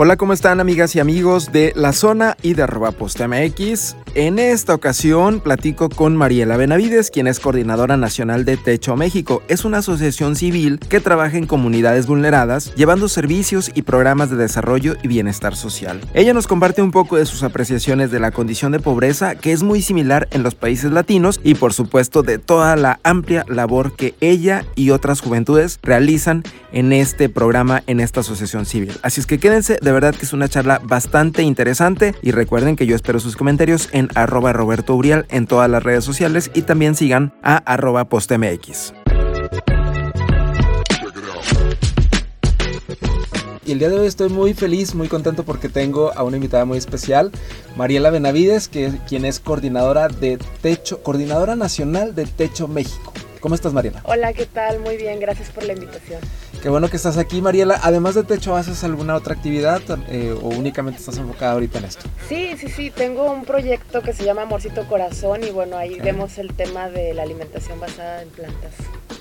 Hola, ¿cómo están amigas y amigos de la zona y de arroba MX? En esta ocasión platico con Mariela Benavides, quien es coordinadora nacional de Techo México. Es una asociación civil que trabaja en comunidades vulneradas, llevando servicios y programas de desarrollo y bienestar social. Ella nos comparte un poco de sus apreciaciones de la condición de pobreza, que es muy similar en los países latinos, y por supuesto de toda la amplia labor que ella y otras juventudes realizan en este programa, en esta asociación civil. Así es que quédense de verdad que es una charla bastante interesante y recuerden que yo espero sus comentarios en arroba Roberto Uriel en todas las redes sociales y también sigan a arroba postmx. Y el día de hoy estoy muy feliz, muy contento porque tengo a una invitada muy especial, Mariela Benavides, que quien es coordinadora de Techo, coordinadora nacional de Techo México. ¿Cómo estás, Mariela? Hola, ¿qué tal? Muy bien, gracias por la invitación. Qué bueno que estás aquí, Mariela. Además de techo, ¿haces alguna otra actividad eh, o únicamente estás enfocada ahorita en esto? Sí, sí, sí. Tengo un proyecto que se llama Amorcito Corazón y bueno, ahí vemos el tema de la alimentación basada en plantas.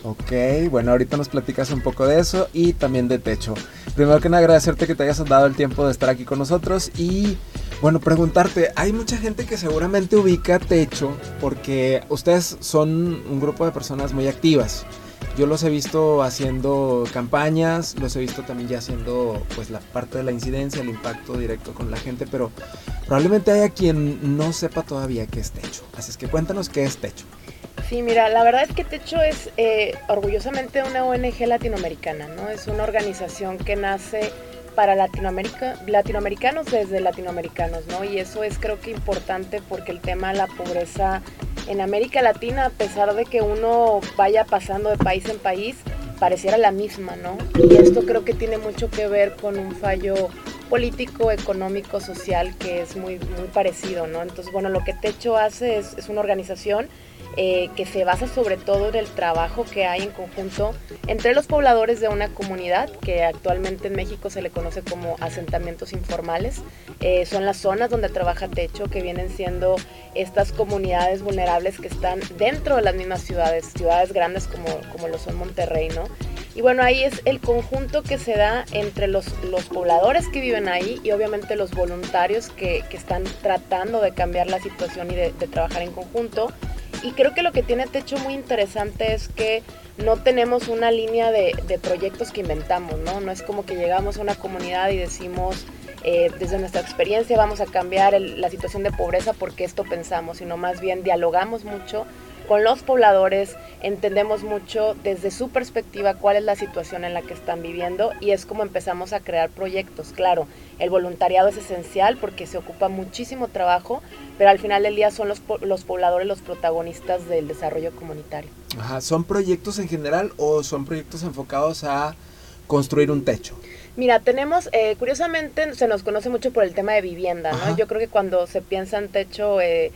Ok, bueno, ahorita nos platicas un poco de eso y también de techo. Primero que nada, agradecerte que te hayas dado el tiempo de estar aquí con nosotros y bueno, preguntarte, hay mucha gente que seguramente ubica techo porque ustedes son un grupo de personas muy activas. Yo los he visto haciendo campañas, los he visto también ya haciendo pues la parte de la incidencia, el impacto directo con la gente, pero probablemente haya quien no sepa todavía qué es Techo. Así es que cuéntanos qué es Techo. Sí, mira, la verdad es que Techo es eh, orgullosamente una ONG latinoamericana, ¿no? Es una organización que nace para Latinoamérica, latinoamericanos desde latinoamericanos, ¿no? Y eso es creo que importante porque el tema de la pobreza en América Latina, a pesar de que uno vaya pasando de país en país, pareciera la misma, ¿no? Y esto creo que tiene mucho que ver con un fallo político, económico, social que es muy, muy parecido, ¿no? Entonces, bueno, lo que Techo hace es, es una organización eh, que se basa sobre todo en el trabajo que hay en conjunto entre los pobladores de una comunidad, que actualmente en México se le conoce como asentamientos informales. Eh, son las zonas donde trabaja Techo, que vienen siendo estas comunidades vulnerables que están dentro de las mismas ciudades, ciudades grandes como, como lo son Monterrey, ¿no? Y bueno, ahí es el conjunto que se da entre los, los pobladores que viven ahí y obviamente los voluntarios que, que están tratando de cambiar la situación y de, de trabajar en conjunto. Y creo que lo que tiene Techo muy interesante es que no tenemos una línea de, proyectos que inventamos, ¿no? No es como que llegamos a una comunidad y decimos, eh, desde nuestra experiencia vamos a cambiar la situación de pobreza porque esto pensamos, sino más bien dialogamos mucho con los pobladores, entendemos mucho desde su perspectiva cuál es la situación en la que están viviendo y es como empezamos a crear proyectos. Claro, el voluntariado es esencial porque se ocupa muchísimo trabajo, pero al final del día son los, los pobladores los protagonistas del desarrollo comunitario. Ajá, ¿son proyectos en general o son proyectos enfocados a construir un techo? Mira, tenemos, eh, curiosamente, se nos conoce mucho por el tema de vivienda, ¿no? Yo creo que cuando se piensa en techo, eh,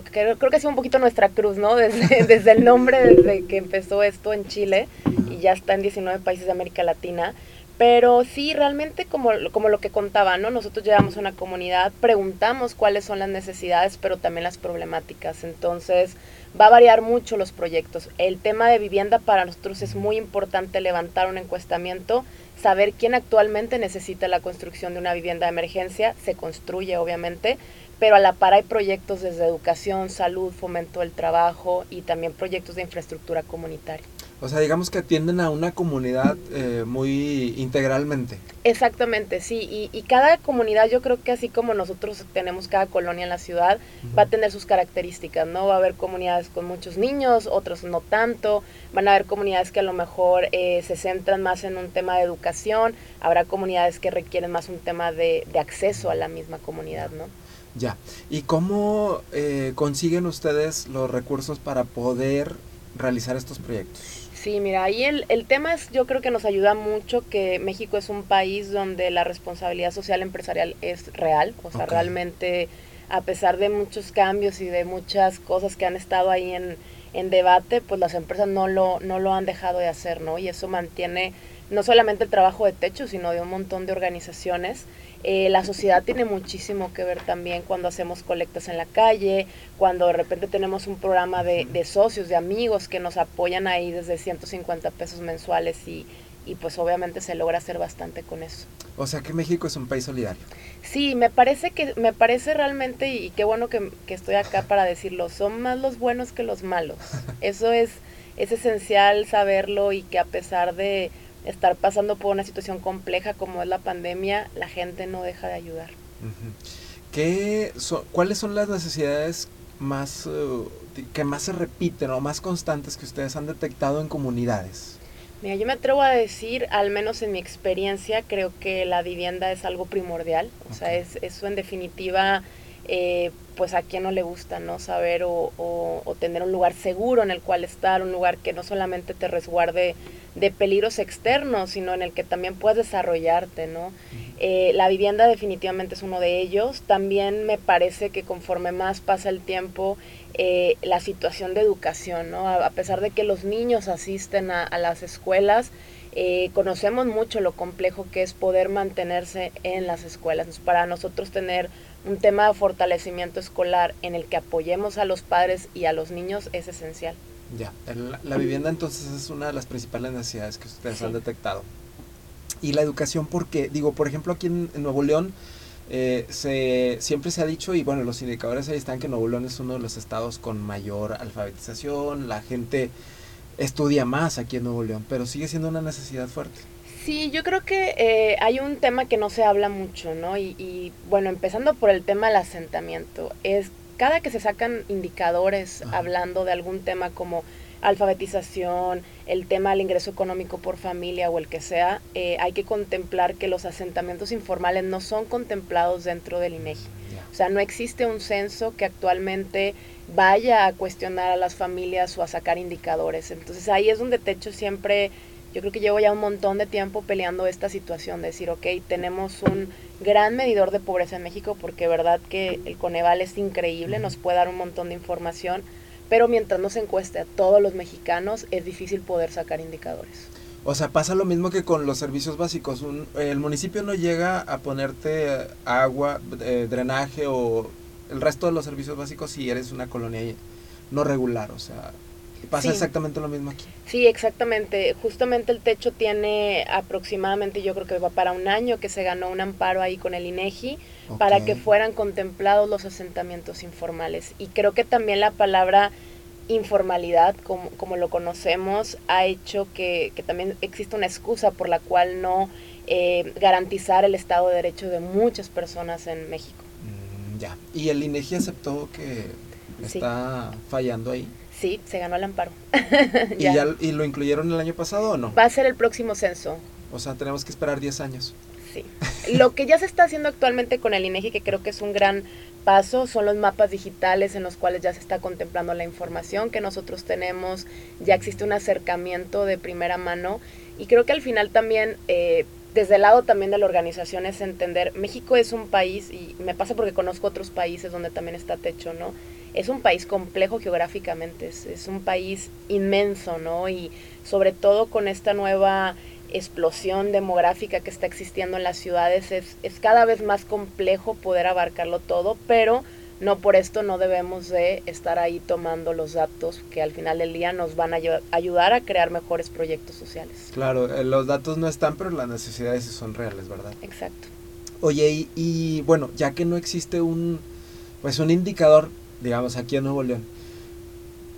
creo que creo, que ha sido un poquito nuestra cruz, ¿no? Desde, desde el nombre, desde que empezó esto en Chile y ya está en 19 países de América Latina. Pero sí, realmente como, como lo que contaba, ¿no? Nosotros llevamos a una comunidad, preguntamos cuáles son las necesidades, pero también las problemáticas. Entonces, va a variar mucho los proyectos. El tema de vivienda para nosotros es muy importante levantar un encuestamiento saber quién actualmente necesita la construcción de una vivienda de emergencia, se construye obviamente, pero a la par hay proyectos desde educación, salud, fomento del trabajo y también proyectos de infraestructura comunitaria. O sea, digamos que atienden a una comunidad eh, muy integralmente. Exactamente, sí. Y, cada comunidad, yo creo que así como nosotros tenemos cada colonia en la ciudad, va a tener sus características, ¿no? Va a haber comunidades con muchos niños, otros no tanto. Van a haber comunidades que a lo mejor eh, se centran más en un tema de educación. Habrá comunidades que requieren más un tema de, de acceso a la misma comunidad, ¿no? Ya. ¿Y cómo eh, consiguen ustedes los recursos para poder realizar estos proyectos? Sí, mira, ahí el, el tema es, yo creo que nos ayuda mucho que México es un país donde la responsabilidad social empresarial es real, o sea, realmente a pesar de muchos cambios y de muchas cosas que han estado ahí en, en debate, pues las empresas no lo, no lo han dejado de hacer, ¿no? Y eso mantiene no solamente el trabajo de techo, sino de un montón de organizaciones eh, la sociedad tiene muchísimo que ver también cuando hacemos colectas en la calle, cuando de repente tenemos un programa de, socios, de amigos que nos apoyan ahí desde 150 pesos mensuales y, y pues obviamente se logra hacer bastante con eso. O sea que México es un país solidario. Sí, me parece que me parece realmente y qué bueno que, que estoy acá para decirlo, son más los buenos que los malos. Eso es es esencial saberlo y que a pesar de estar pasando por una situación compleja como es la pandemia, la gente no deja de ayudar. ¿Qué ¿Cuáles son las necesidades más uh, que más se repiten o más constantes que ustedes han detectado en comunidades? Mira, yo me atrevo a decir, al menos en mi experiencia, creo que la vivienda es algo primordial. O sea, es, eso en definitiva eh, pues a quien no le gusta, ¿no? Saber o, o, tener un lugar seguro en el cual estar, un lugar que no solamente te resguarde de peligros externos, sino en el que también puedes desarrollarte, ¿no? Eh, la vivienda definitivamente es uno de ellos. También me parece que conforme más pasa el tiempo, eh, la situación de educación, ¿no? A, pesar de que los niños asisten a, a las escuelas, eh, conocemos mucho lo complejo que es poder mantenerse en las escuelas. para nosotros tener un tema de fortalecimiento escolar en el que apoyemos a los padres y a los niños es esencial. Ya, la vivienda entonces es una de las principales necesidades que ustedes han detectado. Y la educación, porque, digo, por ejemplo, aquí en, Nuevo León, eh, se, siempre se ha dicho, y bueno, los indicadores ahí están, que Nuevo León es uno de los estados con mayor alfabetización, la gente estudia más aquí en Nuevo León, pero sigue siendo una necesidad fuerte. Sí, yo creo que eh, hay un tema que no se habla mucho, ¿no? Y, bueno, empezando por el tema del asentamiento, es cada que se sacan indicadores hablando de algún tema como alfabetización, el tema del ingreso económico por familia o el que sea, eh, hay que contemplar que los asentamientos informales no son contemplados dentro del INEGI. O sea, no existe un censo que actualmente vaya a cuestionar a las familias o a sacar indicadores. Entonces ahí es donde Techo siempre yo creo que llevo ya un montón de tiempo peleando esta situación, de decir, ok, tenemos un gran medidor de pobreza en México, porque verdad que el Coneval es increíble, nos puede dar un montón de información, pero mientras no se encueste a todos los mexicanos, es difícil poder sacar indicadores. O sea, pasa lo mismo que con los servicios básicos. el municipio no llega a ponerte agua, eh, drenaje o el resto de los servicios básicos si eres una colonia no regular. O sea, Pasa exactamente lo mismo aquí. Sí, exactamente. Justamente el techo tiene aproximadamente, yo creo que va para un año que se ganó un amparo ahí con el INEGI para que fueran contemplados los asentamientos informales. Y creo que también la palabra informalidad, como, como lo conocemos, ha hecho que, que también existe una excusa por la cual no eh, garantizar el Estado de Derecho de muchas personas en México. Mm, ya. ¿Y el INEGI aceptó que está fallando ahí? Sí, se ganó el amparo. ¿Y, ya, ¿Y lo incluyeron el año pasado o no? Va a ser el próximo censo. O sea, tenemos que esperar 10 años. Sí. Lo que ya se está haciendo actualmente con el INEGI, que creo que es un gran paso, son los mapas digitales en los cuales ya se está contemplando la información que nosotros tenemos, ya existe un acercamiento de primera mano y creo que al final también... Eh, desde el lado también de la organización es entender, México es un país, y me pasa porque conozco otros países donde también está techo, ¿no? Es un país complejo geográficamente, es, un país inmenso, ¿no? Y sobre todo con esta nueva explosión demográfica que está existiendo en las ciudades, es, es cada vez más complejo poder abarcarlo todo, pero no por esto no debemos de estar ahí tomando los datos que al final del día nos van a ayudar a crear mejores proyectos sociales. Claro, eh, los datos no están, pero las necesidades son reales, ¿verdad? Exacto. Oye, y, y bueno, ya que no existe un, pues un indicador digamos, aquí en Nuevo León.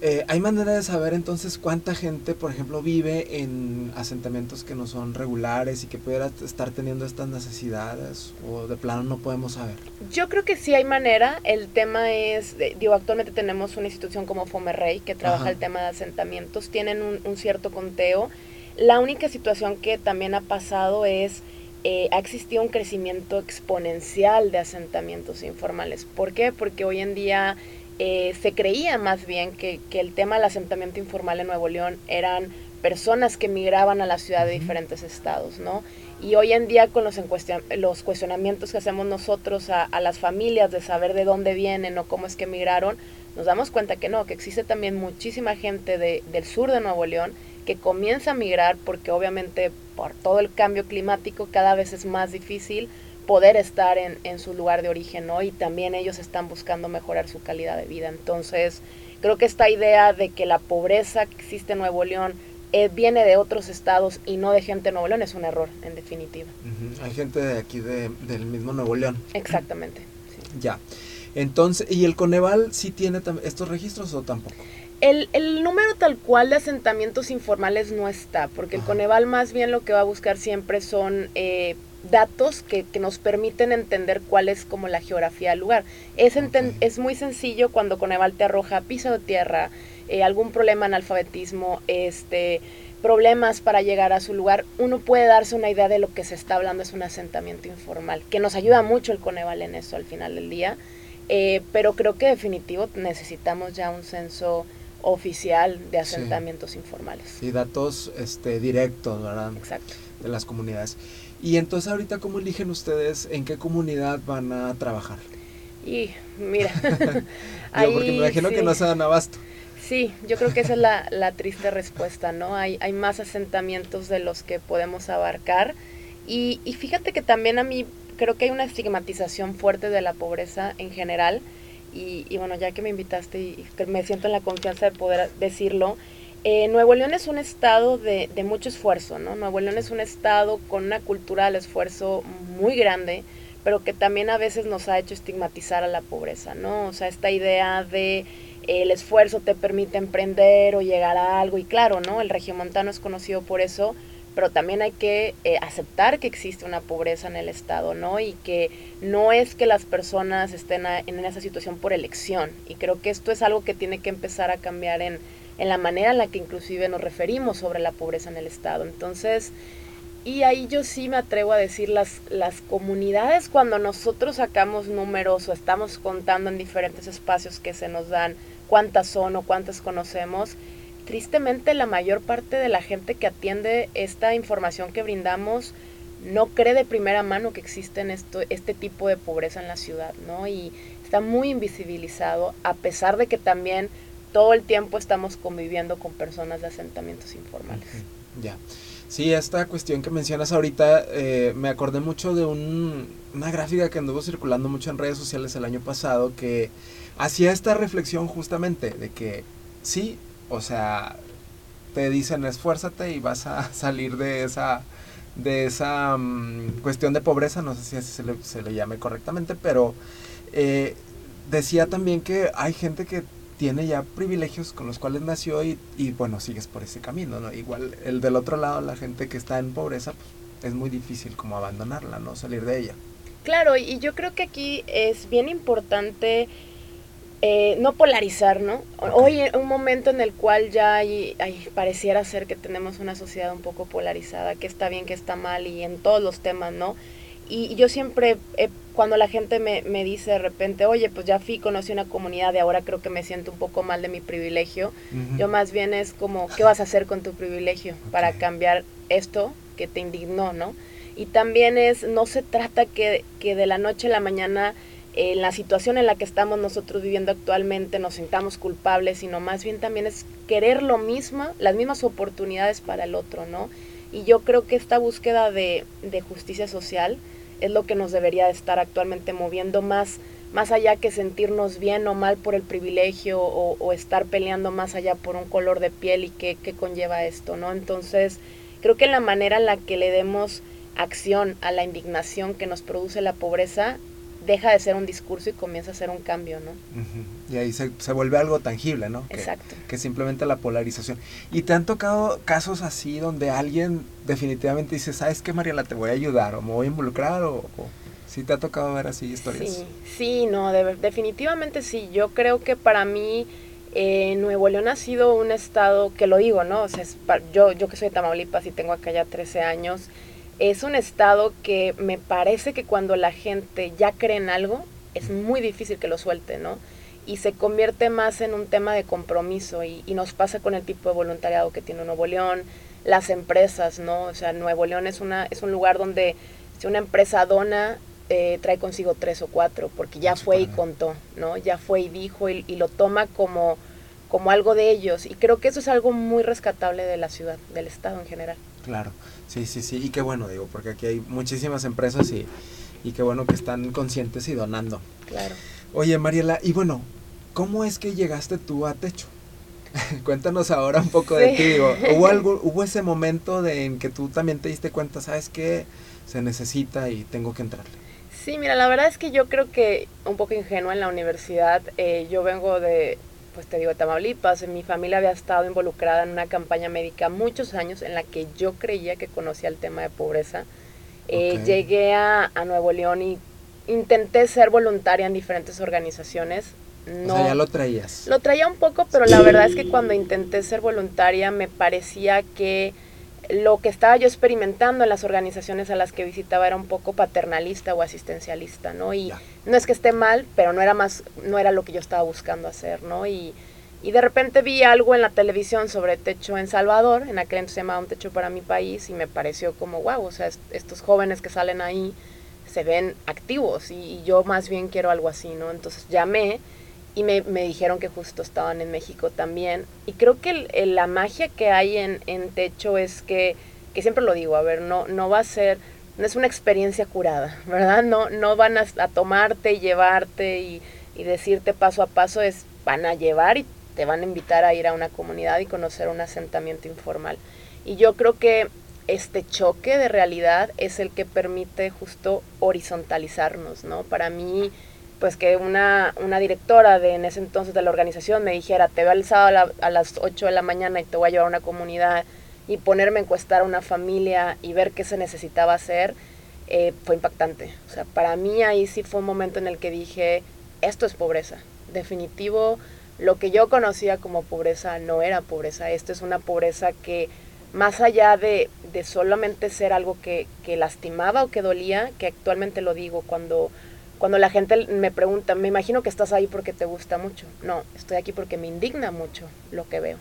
Eh, ¿Hay manera de saber entonces cuánta gente, por ejemplo, vive en asentamientos que no son regulares y que pudiera estar teniendo estas necesidades o de plano no podemos saber? Yo creo que sí hay manera. El tema es, digo, actualmente tenemos una institución como Fomerrey que trabaja el tema de asentamientos, tienen un, cierto conteo. La única situación que también ha pasado es... Eh, ha existido un crecimiento exponencial de asentamientos informales. ¿Por qué? Porque hoy en día eh, se creía más bien que, el tema del asentamiento informal en Nuevo León eran personas que migraban a la ciudad de diferentes estados, ¿no? Y hoy en día con los, los cuestionamientos que hacemos nosotros a, las familias de saber de dónde vienen o cómo es que migraron, nos damos cuenta que no, que existe también muchísima gente del sur de Nuevo León que comienza a migrar porque obviamente por todo el cambio climático cada vez es más difícil poder estar en, en, su lugar de origen, ¿no? Y también ellos están buscando mejorar su calidad de vida. Entonces, creo que esta idea de que la pobreza que existe en Nuevo León eh, viene de otros estados y no de gente de Nuevo León es un error, en definitiva. Hay gente de aquí de, del mismo Nuevo León. Exactamente. Ya. Entonces, ¿y el Coneval sí tiene estos registros o tampoco? El, el, número tal cual de asentamientos informales no está, porque el Coneval más bien lo que va a buscar siempre son eh, datos que, que, nos permiten entender cuál es como la geografía del lugar. Es, es muy sencillo cuando Coneval te arroja piso de tierra, eh, algún problema en alfabetismo, este, problemas para llegar a su lugar, uno puede darse una idea de lo que se está hablando, es un asentamiento informal, que nos ayuda mucho el Coneval en eso al final del día, eh, pero creo que definitivo necesitamos ya un censo oficial de asentamientos informales. Y datos este, directos, ¿verdad? Exacto. De las comunidades. Y entonces ahorita, ¿cómo eligen ustedes en qué comunidad van a trabajar? Y mira, ahí, porque me imagino que no se dan abasto. Sí, yo creo que esa es la, la, triste respuesta, ¿no? Hay, hay más asentamientos de los que podemos abarcar. Y, y fíjate que también a mí creo que hay una estigmatización fuerte de la pobreza en general y, bueno, ya que me invitaste y, me siento en la confianza de poder decirlo, eh, Nuevo León es un estado de, de, mucho esfuerzo, ¿no? Nuevo León es un estado con una cultura del esfuerzo muy grande, pero que también a veces nos ha hecho estigmatizar a la pobreza, ¿no? O sea, esta idea de eh, el esfuerzo te permite emprender o llegar a algo, y claro, ¿no? El regiomontano es conocido por eso, pero también hay que eh, aceptar que existe una pobreza en el Estado, ¿no? Y que no es que las personas estén en esa situación por elección. Y creo que esto es algo que tiene que empezar a cambiar en, en la manera en la que inclusive nos referimos sobre la pobreza en el Estado. Entonces, y ahí yo sí me atrevo a decir, las, las comunidades cuando nosotros sacamos números o estamos contando en diferentes espacios que se nos dan cuántas son o cuántas conocemos, tristemente la mayor parte de la gente que atiende esta información que brindamos no cree de primera mano que existe esto, este tipo de pobreza en la ciudad, ¿no? Y está muy invisibilizado, a pesar de que también todo el tiempo estamos conviviendo con personas de asentamientos informales. Ya. Sí, esta cuestión que mencionas ahorita, eh, me acordé mucho de un, una gráfica que anduvo circulando mucho en redes sociales el año pasado que hacía esta reflexión justamente de que sí, o sea, te dicen esfuérzate y vas a salir de esa de esa mm, cuestión de pobreza, no sé si así se le, se le llame correctamente, pero eh, decía también que hay gente que tiene ya privilegios con los cuales nació y, y, bueno, sigues por ese camino, ¿no? Igual el del otro lado, la gente que está en pobreza, pues es muy difícil como abandonarla, ¿no? Salir de ella. Claro, y yo creo que aquí es bien importante eh, no polarizar, ¿no? Hoy en un momento en el cual ya hay, pareciera ser que tenemos una sociedad un poco polarizada, que está bien, que está mal y en todos los temas, ¿no? Y, yo siempre, cuando la gente me, me, dice de repente, oye, pues ya fui, conocí una comunidad y ahora creo que me siento un poco mal de mi privilegio, yo más bien es como, ¿qué vas a hacer con tu privilegio para cambiar esto que te indignó, ¿no? Y también es, no se trata que, que de la noche a la mañana en la situación en la que estamos nosotros viviendo actualmente nos sintamos culpables, sino más bien también es querer lo mismo, las mismas oportunidades para el otro, ¿no? Y yo creo que esta búsqueda de, de justicia social es lo que nos debería estar actualmente moviendo más, más allá que sentirnos bien o mal por el privilegio o, o estar peleando más allá por un color de piel y qué, qué conlleva esto, ¿no? Entonces, creo que la manera en la que le demos acción a la indignación que nos produce la pobreza deja de ser un discurso y comienza a ser un cambio, ¿no? Y ahí se, se, vuelve algo tangible, ¿no? Exacto. Que, simplemente la polarización. ¿Y te han tocado casos así donde alguien definitivamente dice, ¿sabes qué, Mariela? Te voy a ayudar o me voy a involucrar o... ¿Sí te ha tocado ver así historias? Sí, sí no, definitivamente sí. Yo creo que para mí eh, Nuevo León ha sido un estado, que lo digo, ¿no? O sea, yo, yo que soy de Tamaulipas y tengo acá ya 13 años, es un estado que me parece que cuando la gente ya cree en algo, es muy difícil que lo suelte, ¿no? Y se convierte más en un tema de compromiso y, nos pasa con el tipo de voluntariado que tiene Nuevo León, las empresas, ¿no? O sea, Nuevo León es, una, es un lugar donde si una empresa dona, eh, trae consigo tres o cuatro, porque ya fue y contó, ¿no? Ya fue y dijo y, y lo toma como, como algo de ellos. Y creo que eso es algo muy rescatable de la ciudad, del estado en general. Claro. Sí, sí, sí. Y qué bueno, digo, porque aquí hay muchísimas empresas y, y qué bueno que están conscientes y donando. Claro. Oye, Mariela, y bueno, ¿cómo es que llegaste tú a Techo? Cuéntanos ahora un poco de ti. ¿hubo, algo, ¿Hubo ese momento de, en que tú también te diste cuenta, sabes que se necesita y tengo que entrarle? Sí, mira, la verdad es que yo creo que un poco ingenuo en la universidad. Eh, yo vengo de, pues te digo, Tamaulipas. Mi familia había estado involucrada en una campaña médica muchos años en la que yo creía que conocía el tema de pobreza. Eh, llegué a, a Nuevo León y intenté ser voluntaria en diferentes organizaciones. No, o sea, ya lo traías. Lo traía un poco, pero la verdad es que cuando intenté ser voluntaria me parecía que lo que estaba yo experimentando en las organizaciones a las que visitaba era un poco paternalista o asistencialista, ¿no? Y no es que esté mal, pero no era más, no era lo que yo estaba buscando hacer, ¿no? Y, y de repente vi algo en la televisión sobre techo en Salvador, en aquel entonces se llamaba Un Techo para mi país, y me pareció como, wow, o sea, estos jóvenes que salen ahí se ven activos y, yo más bien quiero algo así, ¿no? Entonces llamé y me, me dijeron que justo estaban en México también. Y creo que la magia que hay en, en Techo es que, que siempre lo digo, a ver, no, no va a ser, no es una experiencia curada, ¿verdad? No, no van a, tomarte y llevarte y, y decirte paso a paso, es van a llevar y te van a invitar a ir a una comunidad y conocer un asentamiento informal. Y yo creo que este choque de realidad es el que permite justo horizontalizarnos, ¿no? Para mí, pues que una, una directora de en ese entonces de la organización me dijera, te veo el sábado a, las 8 de la mañana y te voy a llevar a una comunidad y ponerme a encuestar a una familia y ver qué se necesitaba hacer, eh, fue impactante. O sea, para mí ahí sí fue un momento en el que dije, esto es pobreza. Definitivo, lo que yo conocía como pobreza no era pobreza, esto es una pobreza que más allá de, solamente ser algo que, lastimaba o que dolía, que actualmente lo digo cuando, cuando la gente me pregunta, me imagino que estás ahí porque te gusta mucho. No, estoy aquí porque me indigna mucho lo que veo.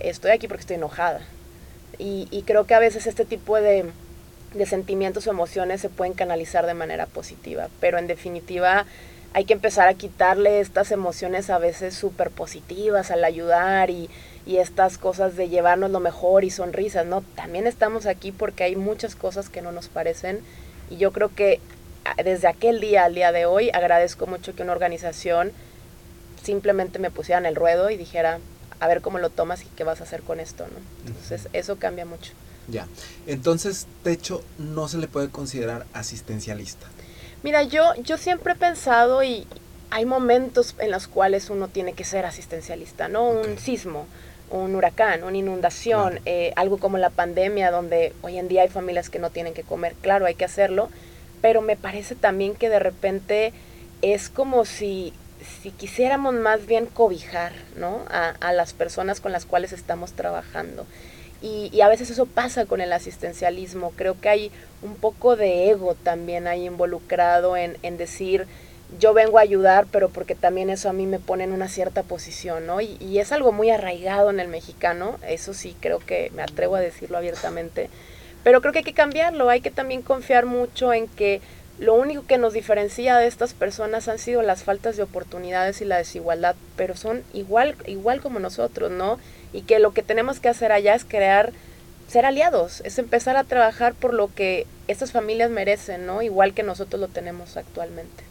Estoy aquí porque estoy enojada. Y, creo que a veces este tipo de, de sentimientos o emociones se pueden canalizar de manera positiva, pero en definitiva hay que empezar a quitarle estas emociones a veces súper positivas al ayudar y, y estas cosas de llevarnos lo mejor y sonrisas, ¿no? También estamos aquí porque hay muchas cosas que no nos parecen y yo creo que desde aquel día al día de hoy agradezco mucho que una organización simplemente me pusiera en el ruedo y dijera, a ver cómo lo tomas y qué vas a hacer con esto, ¿no? Entonces, eso cambia mucho. Ya. Entonces, Techo no se le puede considerar asistencialista. Mira, yo, yo siempre he pensado y hay momentos en los cuales uno tiene que ser asistencialista, ¿no? Un sismo, un huracán, una inundación, eh, algo como la pandemia, donde hoy en día hay familias que no tienen que comer, claro, hay que hacerlo, pero me parece también que de repente es como si, si quisiéramos más bien cobijar ¿no? a, a las personas con las cuales estamos trabajando. Y, y, a veces eso pasa con el asistencialismo. Creo que hay un poco de ego también ahí involucrado en, en decir, yo vengo a ayudar, pero porque también eso a mí me pone en una cierta posición, ¿no? Y, y, es algo muy arraigado en el mexicano, eso sí creo que me atrevo a decirlo abiertamente, pero creo que hay que cambiarlo, hay que también confiar mucho en que lo único que nos diferencia de estas personas han sido las faltas de oportunidades y la desigualdad, pero son igual, igual como nosotros, ¿no? Y que lo que tenemos que hacer allá es crear, ser aliados, es empezar a trabajar por lo que estas familias merecen, ¿no? Igual que nosotros lo tenemos actualmente.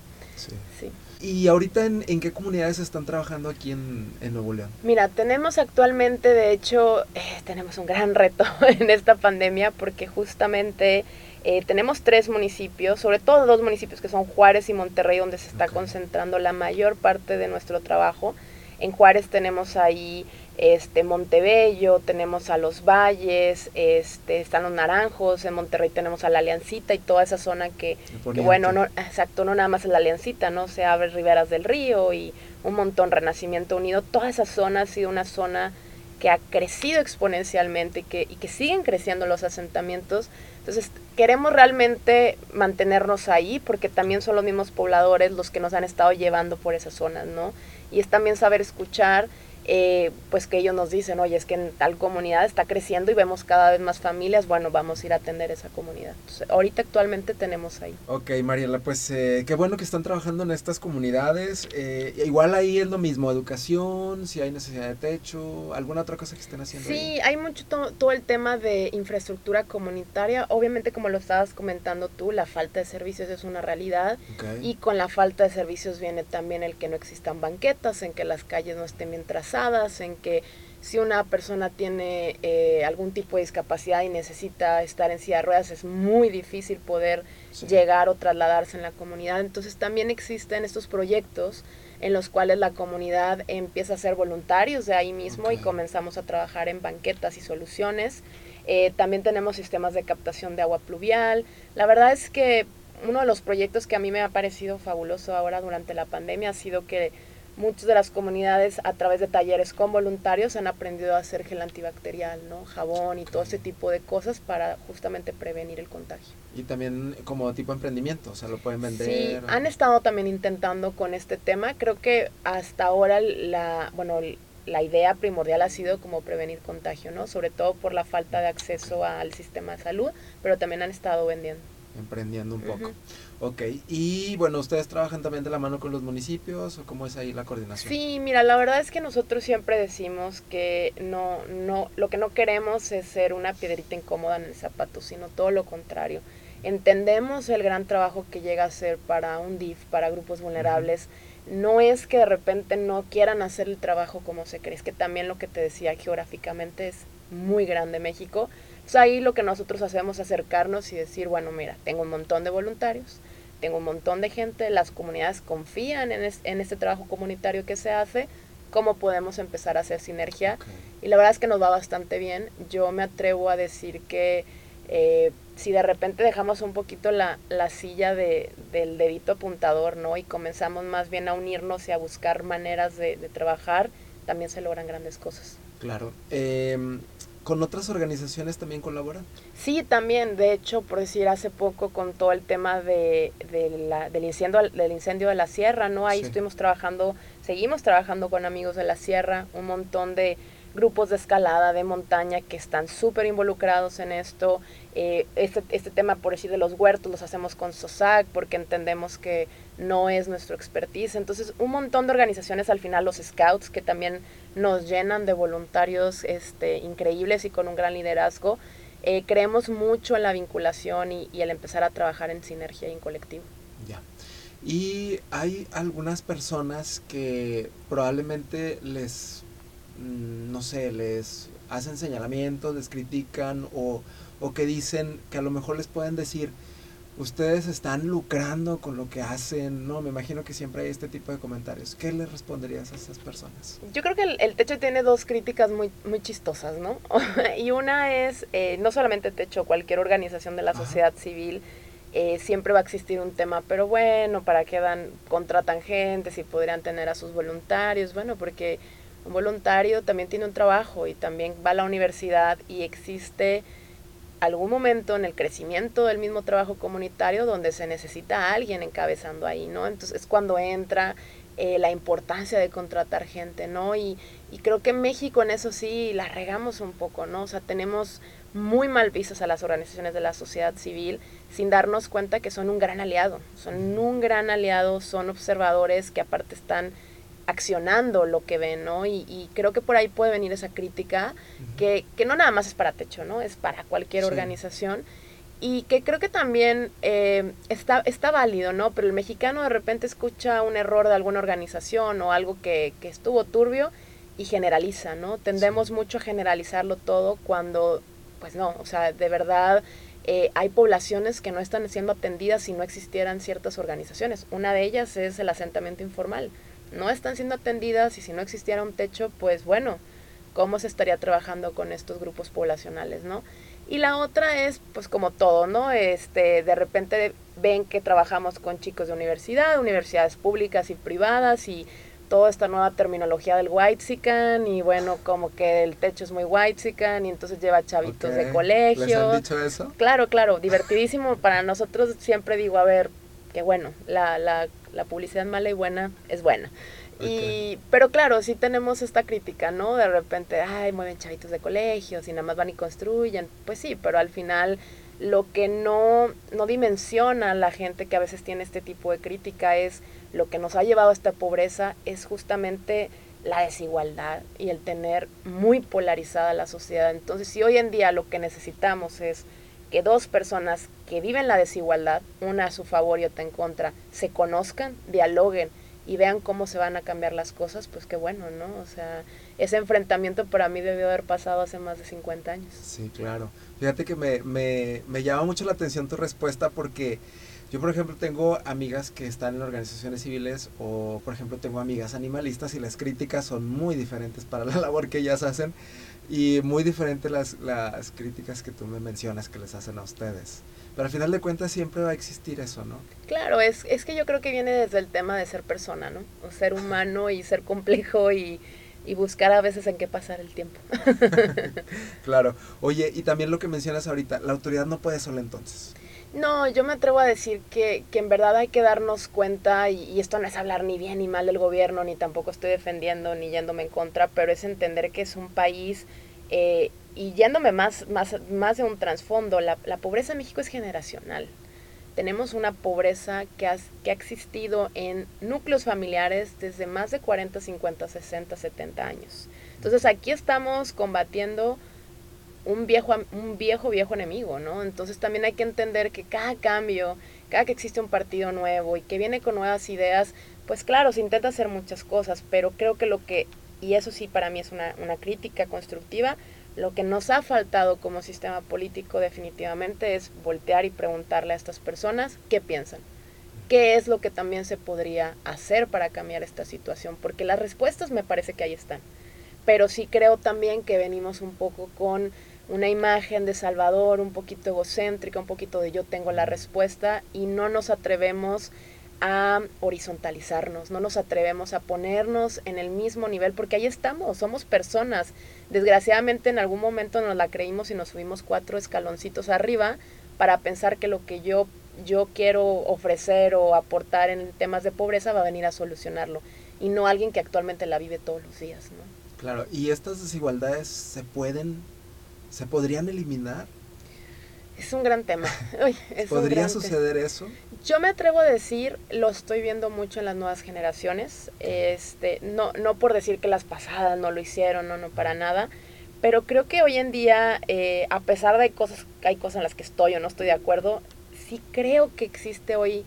Sí. ¿Y ahorita en, qué comunidades están trabajando aquí en, Nuevo León? Mira, tenemos actualmente, de hecho, eh, tenemos un gran reto en esta pandemia porque justamente eh, tenemos tres municipios, sobre todo dos municipios que son Juárez y Monterrey, donde se está concentrando la mayor parte de nuestro trabajo. En Juárez tenemos ahí este Montebello, tenemos a los Valles, este están los Naranjos, en Monterrey tenemos a la Aliancita y toda esa zona que, bueno, no exacto, no nada más es la Aliancita, ¿no? Se abre Riberas del Río y un montón Renacimiento Unido, toda esa zona ha sido una zona que ha crecido exponencialmente y que, y que siguen creciendo los asentamientos. Entonces, queremos realmente mantenernos ahí porque también son los mismos pobladores los que nos han estado llevando por esas zonas, ¿no? Y es también saber escuchar eh, pues que ellos nos dicen, oye, es que en tal comunidad está creciendo y vemos cada vez más familias, bueno, vamos a ir a atender esa comunidad. ahorita actualmente tenemos ahí. Ok, Mariela, pues eh, qué bueno que están trabajando en estas comunidades. Eh, igual ahí es lo mismo, educación, si hay necesidad de techo, alguna otra cosa que estén haciendo. Sí, hay mucho todo el tema de infraestructura comunitaria. Obviamente, como lo estabas comentando tú, la falta de servicios es una realidad y con la falta de servicios viene también el que no existan banquetas, en que las calles no estén bien trazadas en que si una persona tiene eh, algún tipo de discapacidad y necesita estar en silla de ruedas, es muy difícil poder llegar o trasladarse en la comunidad. Entonces también existen estos proyectos en los cuales la comunidad empieza a ser voluntarios de ahí mismo y comenzamos a trabajar en banquetas y soluciones. Eh, también tenemos sistemas de captación de agua pluvial. La verdad es que uno de los proyectos que a mí me ha parecido fabuloso ahora durante la pandemia ha sido que muchas de las comunidades a través de talleres con voluntarios han aprendido a hacer gel antibacterial, ¿no? Jabón y todo ese tipo de cosas para justamente prevenir el contagio. Y también como tipo de emprendimiento, o sea, lo pueden vender. Sí, han estado también intentando con este tema. Creo que hasta ahora la, bueno, la idea primordial ha sido como prevenir contagio, ¿no? Sobre todo por la falta de acceso al sistema de salud, pero también han estado vendiendo. Emprendiendo un poco. Ok, y bueno, ¿ustedes trabajan también de la mano con los municipios o cómo es ahí la coordinación? Sí, mira, la verdad es que nosotros siempre decimos que no, no, lo que no queremos es ser una piedrita incómoda en el zapato, sino todo lo contrario. Entendemos el gran trabajo que llega a ser para un DIF, para grupos vulnerables. No es que de repente no quieran hacer el trabajo como se cree, es que también lo que te decía geográficamente es muy grande México pues ahí lo que nosotros hacemos es acercarnos y decir, bueno, mira, tengo un montón de voluntarios, tengo un montón de gente, las comunidades confían en, en este trabajo comunitario que se hace, cómo podemos empezar a hacer sinergia. Y la verdad es que nos va bastante bien. Yo me atrevo a decir que eh, si de repente dejamos un poquito la, la silla de, del dedito apuntador, ¿no? Y comenzamos más bien a unirnos y a buscar maneras de, de trabajar, también se logran grandes cosas. Claro. Eh, ¿Con otras organizaciones también colaboran? Sí, también. De hecho, por decir, hace poco con todo el tema de, la, del, incendio, del incendio de la sierra, ¿no? Ahí estuvimos trabajando, seguimos trabajando con amigos de la sierra, un montón de grupos de escalada, de montaña que están súper involucrados en esto. Eh, este, este tema, por decir, de los huertos, los hacemos con SOSAC porque entendemos que no es nuestro expertise. Entonces, un montón de organizaciones, al final los scouts, que también nos llenan de voluntarios este, increíbles y con un gran liderazgo. Eh, creemos mucho en la vinculación y, el empezar a trabajar en sinergia y en colectivo. Ya. Y hay algunas personas que probablemente les, no sé, les hacen señalamientos, les critican o, o que dicen que a lo mejor les pueden decir, ustedes están lucrando con lo que hacen, ¿no? Me imagino que siempre hay este tipo de comentarios. ¿Qué le responderías a esas personas? Yo creo que el, Techo tiene dos críticas muy, muy chistosas, ¿no? y una es, eh, no solamente Techo, cualquier organización de la sociedad civil, eh, siempre va a existir un tema, pero bueno, ¿para qué dan, contratan gente si podrían tener a sus voluntarios? Bueno, porque un voluntario también tiene un trabajo y también va a la universidad y existe algún momento en el crecimiento del mismo trabajo comunitario donde se necesita a alguien encabezando ahí, ¿no? Entonces es cuando entra eh, la importancia de contratar gente, ¿no? Y, y, creo que en México en eso sí la regamos un poco, ¿no? O sea, tenemos muy mal vistas a las organizaciones de la sociedad civil sin darnos cuenta que son un gran aliado, son un gran aliado, son observadores que aparte están accionando lo que ven, ¿no? Y, creo que por ahí puede venir esa crítica, que, que, no nada más es para Techo, ¿no? Es para cualquier organización. Y que creo que también eh, está, está válido, ¿no? Pero el mexicano de repente escucha un error de alguna organización o algo que, que estuvo turbio y generaliza, ¿no? Tendemos mucho a generalizarlo todo cuando, pues no, o sea, de verdad eh, hay poblaciones que no están siendo atendidas si no existieran ciertas organizaciones. Una de ellas es el asentamiento informal no están siendo atendidas y si no existiera un techo, pues bueno, ¿cómo se estaría trabajando con estos grupos poblacionales, no? Y la otra es, pues como todo, ¿no? Este, de repente ven que trabajamos con chicos de universidad, universidades públicas y privadas y toda esta nueva terminología del whitezican y bueno, como que el techo es muy whitezican y entonces lleva chavitos de colegio. ¿Les han dicho eso? Claro, claro, divertidísimo. Para nosotros siempre digo, a ver, que bueno, la, la, la publicidad mala y buena es buena. Y, pero claro, sí tenemos esta crítica, ¿no? De repente, ay, mueven chavitos de colegios y nada más van y construyen. Pues sí, pero al final lo que no, no dimensiona la gente que a veces tiene este tipo de crítica es lo que nos ha llevado a esta pobreza es justamente la desigualdad y el tener muy polarizada la sociedad. Entonces, si hoy en día lo que necesitamos es que dos personas que viven la desigualdad, una a su favor y otra en contra, se conozcan, dialoguen y vean cómo se van a cambiar las cosas, pues qué bueno, ¿no? O sea, ese enfrentamiento para mí debió haber pasado hace más de 50 años. Sí, claro. Fíjate que me, me, me llama mucho la atención tu respuesta porque yo, por ejemplo, tengo amigas que están en organizaciones civiles o, por ejemplo, tengo amigas animalistas y las críticas son muy diferentes para la labor que ellas hacen y muy diferentes las, las críticas que tú me mencionas que les hacen a ustedes. Pero al final de cuentas siempre va a existir eso, ¿no? Claro, es, es que yo creo que viene desde el tema de ser persona, ¿no? O ser humano y ser complejo y, y buscar a veces en qué pasar el tiempo. claro. Oye, y también lo que mencionas ahorita, la autoridad no puede sola entonces. No, yo me atrevo a decir que, que en verdad hay que darnos cuenta, y, y, esto no es hablar ni bien ni mal del gobierno, ni tampoco estoy defendiendo ni yéndome en contra, pero es entender que es un país eh, y yéndome más, más, más de un trasfondo, la, la, pobreza en México es generacional. Tenemos una pobreza que ha, que ha existido en núcleos familiares desde más de 40, 50, 60, 70 años. Entonces aquí estamos combatiendo un viejo, un viejo, viejo enemigo, ¿no? Entonces también hay que entender que cada cambio, cada que existe un partido nuevo y que viene con nuevas ideas, pues claro, se intenta hacer muchas cosas, pero creo que lo que, y eso sí para mí es una, una crítica constructiva, lo que nos ha faltado como sistema político definitivamente es voltear y preguntarle a estas personas qué piensan. ¿Qué es lo que también se podría hacer para cambiar esta situación? Porque las respuestas me parece que ahí están. Pero sí creo también que venimos un poco con una imagen de Salvador un poquito egocéntrica, un poquito de yo tengo la respuesta y no nos atrevemos a horizontalizarnos, no nos atrevemos a ponernos en el mismo nivel, porque ahí estamos, somos personas. Desgraciadamente en algún momento nos la creímos y nos subimos cuatro escaloncitos arriba para pensar que lo que yo, yo quiero ofrecer o aportar en temas de pobreza va a venir a solucionarlo, y no alguien que actualmente la vive todos los días. ¿no? Claro, ¿y estas desigualdades se pueden, se podrían eliminar? Es un gran tema. Uy, es ¿Podría gran suceder tema. eso? Yo me atrevo a decir, lo estoy viendo mucho en las nuevas generaciones, este, no, no por decir que las pasadas no lo hicieron, no, no para nada, pero creo que hoy en día, eh, a pesar de cosas, hay cosas en las que estoy o no estoy de acuerdo, sí creo que existe hoy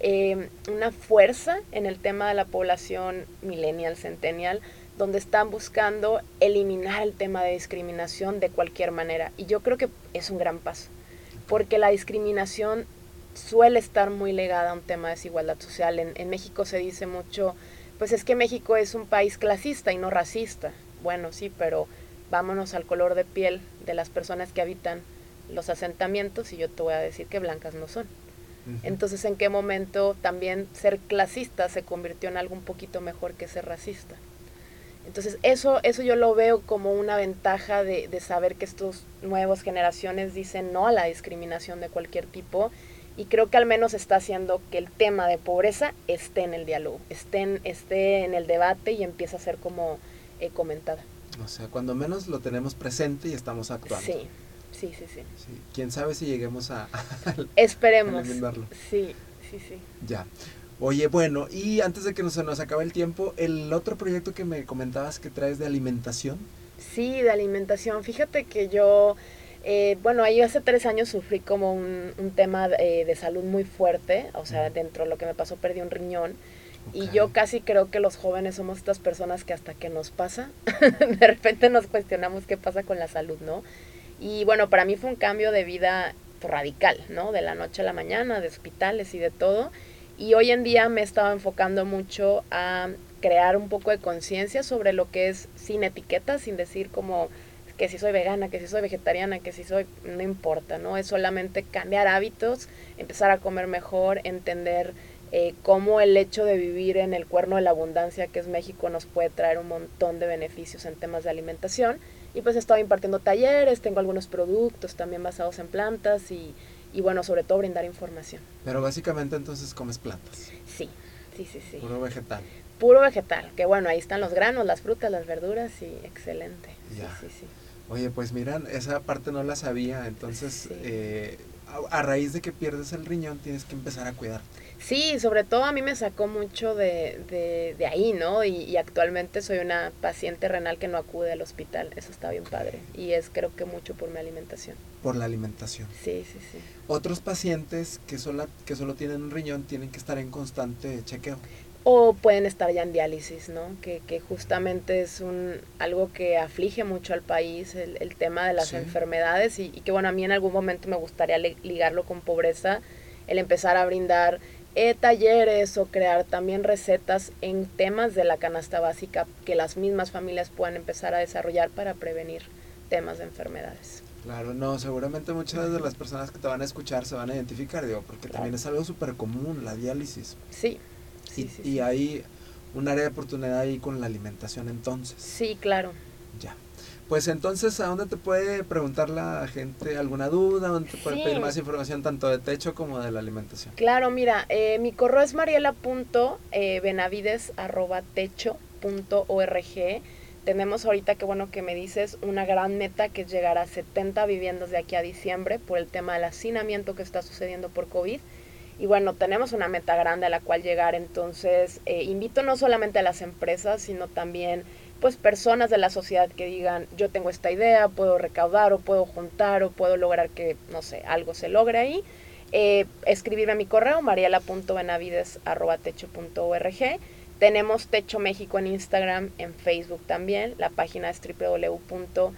eh, una fuerza en el tema de la población millennial, centennial, donde están buscando eliminar el tema de discriminación de cualquier manera. Y yo creo que es un gran paso porque la discriminación suele estar muy legada a un tema de desigualdad social. En, en, México se dice mucho, pues es que México es un país clasista y no racista. Bueno, sí, pero vámonos al color de piel de las personas que habitan los asentamientos y yo te voy a decir que blancas no son. Entonces, ¿en qué momento también ser clasista se convirtió en algo un poquito mejor que ser racista? Entonces, eso, eso yo lo veo como una ventaja de, de saber que estas nuevas generaciones dicen no a la discriminación de cualquier tipo y creo que al menos está haciendo que el tema de pobreza esté en el diálogo, esté en, esté en el debate y empiece a ser como eh, comentada. O sea, cuando menos lo tenemos presente y estamos actuando. Sí, sí, sí, sí. sí. ¿Quién sabe si lleguemos a... a Esperemos. A sí, sí, sí. Ya. Oye, bueno, y antes de que nos, se nos acabe el tiempo, el otro proyecto que me comentabas que traes de alimentación. Sí, de alimentación. Fíjate que yo, eh, bueno, ahí hace tres años sufrí como un, un tema de, de, salud muy fuerte, o sea, dentro de lo que me pasó perdí un riñón. Okay. Y yo casi creo que los jóvenes somos estas personas que hasta que nos pasa, de repente nos cuestionamos qué pasa con la salud, ¿no? Y bueno, para mí fue un cambio de vida radical, ¿no? De la noche a la mañana, de hospitales y de todo. Y hoy en día me he estado enfocando mucho a crear un poco de conciencia sobre lo que es sin etiquetas, sin decir como que si soy vegana, que si soy vegetariana, que si soy, no importa, ¿no? Es solamente cambiar hábitos, empezar a comer mejor, entender eh, cómo el hecho de vivir en el cuerno de la abundancia que es México nos puede traer un montón de beneficios en temas de alimentación. Y pues he estado impartiendo talleres, tengo algunos productos también basados en plantas y, y bueno, sobre todo brindar información. Pero básicamente entonces comes plantas. Sí, sí, sí, sí. Puro vegetal. Puro vegetal, que bueno, ahí están los granos, las frutas, las verduras y excelente. Ya. Sí, sí, sí. Oye, pues miran, esa parte no la sabía, entonces sí. eh, a, a, raíz de que pierdes el riñón tienes que empezar a cuidarte. Sí, sobre todo a mí me sacó mucho de, de, de ahí, ¿no? Y, y, actualmente soy una paciente renal que no acude al hospital, eso está bien padre. Y es creo que mucho por mi alimentación. Por la alimentación. Sí, sí, sí. Otros pacientes que solo, que solo tienen un riñón tienen que estar en constante chequeo. o pueden estar ya en diálisis, ¿no? Que, que justamente es un algo que aflige mucho al país, el, el tema de las enfermedades y, y, que bueno, a mí en algún momento me gustaría ligarlo con pobreza, el empezar a brindar eh, talleres o crear también recetas en temas de la canasta básica que las mismas familias puedan empezar a desarrollar para prevenir temas de enfermedades. Claro, no, seguramente muchas de las personas que te van a escuchar se van a identificar, digo, porque también es algo súper común, la diálisis. Sí, sí, y, sí, y hay un área de oportunidad ahí con la alimentación entonces. Sí, claro. Ya. Pues entonces, ¿a dónde te puede preguntar la gente alguna duda? ¿Dónde te puede pedir más información tanto de techo como de la alimentación? Claro, mira, eh, mi correo es mariela.benavides.techo.org. Tenemos ahorita que bueno que me dices una gran meta que es llegar a 70 viviendas de aquí a diciembre por el tema del hacinamiento que está sucediendo por COVID. Y bueno, tenemos una meta grande a la cual llegar, entonces eh, invito no solamente a las empresas, sino también pues personas de la sociedad que digan yo tengo esta idea, puedo recaudar o puedo juntar o puedo lograr que, no sé, algo se logre ahí. Eh, escribirme a mi correo mariela.benavides.techo.org. Tenemos Techo México en Instagram, en Facebook también. La página es www.techo.org,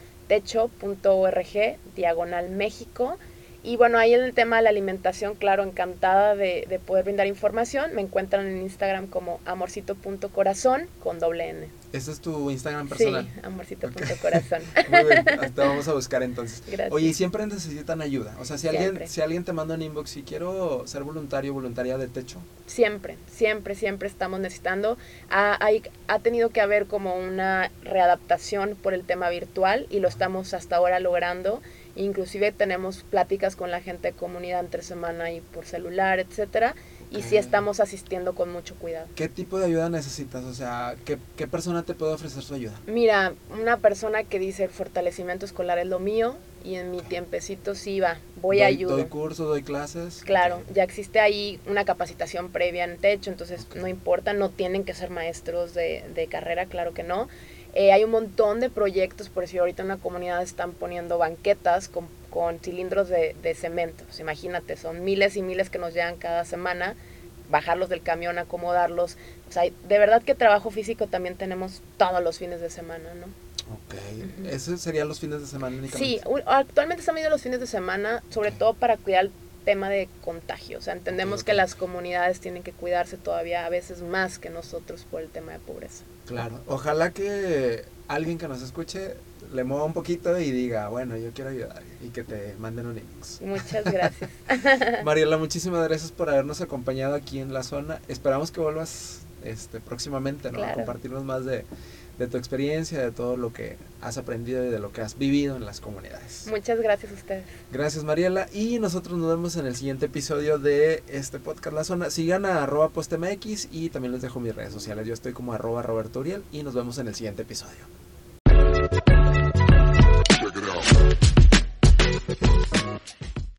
diagonal México. Y bueno, ahí en el tema de la alimentación, claro, encantada de, de poder brindar información. Me encuentran en Instagram como amorcito.corazón con doble N. ¿Ese es tu Instagram personal? Sí, amorcito.corazón. Muy bien, hasta vamos a buscar entonces. Gracias. Oye, y siempre necesitan ayuda. O sea, si alguien, si alguien te manda un inbox y quiero ser voluntario, voluntaria de techo. Siempre, siempre, siempre estamos necesitando. Ha, hay, ha tenido que haber como una readaptación por el tema virtual y lo estamos hasta ahora logrando. Inclusive tenemos pláticas con la gente de comunidad entre semana y por celular, etcétera y sí estamos asistiendo con mucho cuidado. ¿Qué tipo de ayuda necesitas? O sea, ¿qué, ¿qué, persona te puede ofrecer su ayuda? Mira, una persona que dice el fortalecimiento escolar es lo mío y en mi tiempecito sí va, voy a ayudar. ¿Doy cursos, doy clases? Claro, ya existe ahí una capacitación previa en techo, entonces no importa, no tienen que ser maestros de, de carrera, claro que no. Eh, hay un montón de proyectos, por si ahorita en una comunidad están poniendo banquetas con, con cilindros de, de cemento. Pues imagínate, son miles y miles que nos llegan cada semana, bajarlos del camión, acomodarlos. O sea, de verdad que trabajo físico también tenemos todos los fines de semana, ¿no? Ok, ¿esos serían los fines de semana únicamente? Sí, actualmente están viendo los fines de semana, sobre okay. todo para cuidar el tema de contagio. O sea, entendemos que las comunidades tienen que cuidarse todavía a veces más que nosotros por el tema de pobreza. Claro, ojalá que alguien que nos escuche le mueva un poquito y diga, bueno, yo quiero ayudar y que te manden un inbox. Muchas gracias. Mariela, muchísimas gracias por habernos acompañado aquí en la zona. Esperamos que vuelvas este próximamente, ¿no? Claro. A compartirnos más de, de tu experiencia, de todo lo que has aprendido y de lo que has vivido en las comunidades. Muchas gracias a ustedes. Gracias Mariela y nosotros nos vemos en el siguiente episodio de este podcast La Zona. Sigan a arroba postmx y también les dejo mis redes sociales. Yo estoy como arroba Roberto Uriel y nos vemos en el siguiente episodio.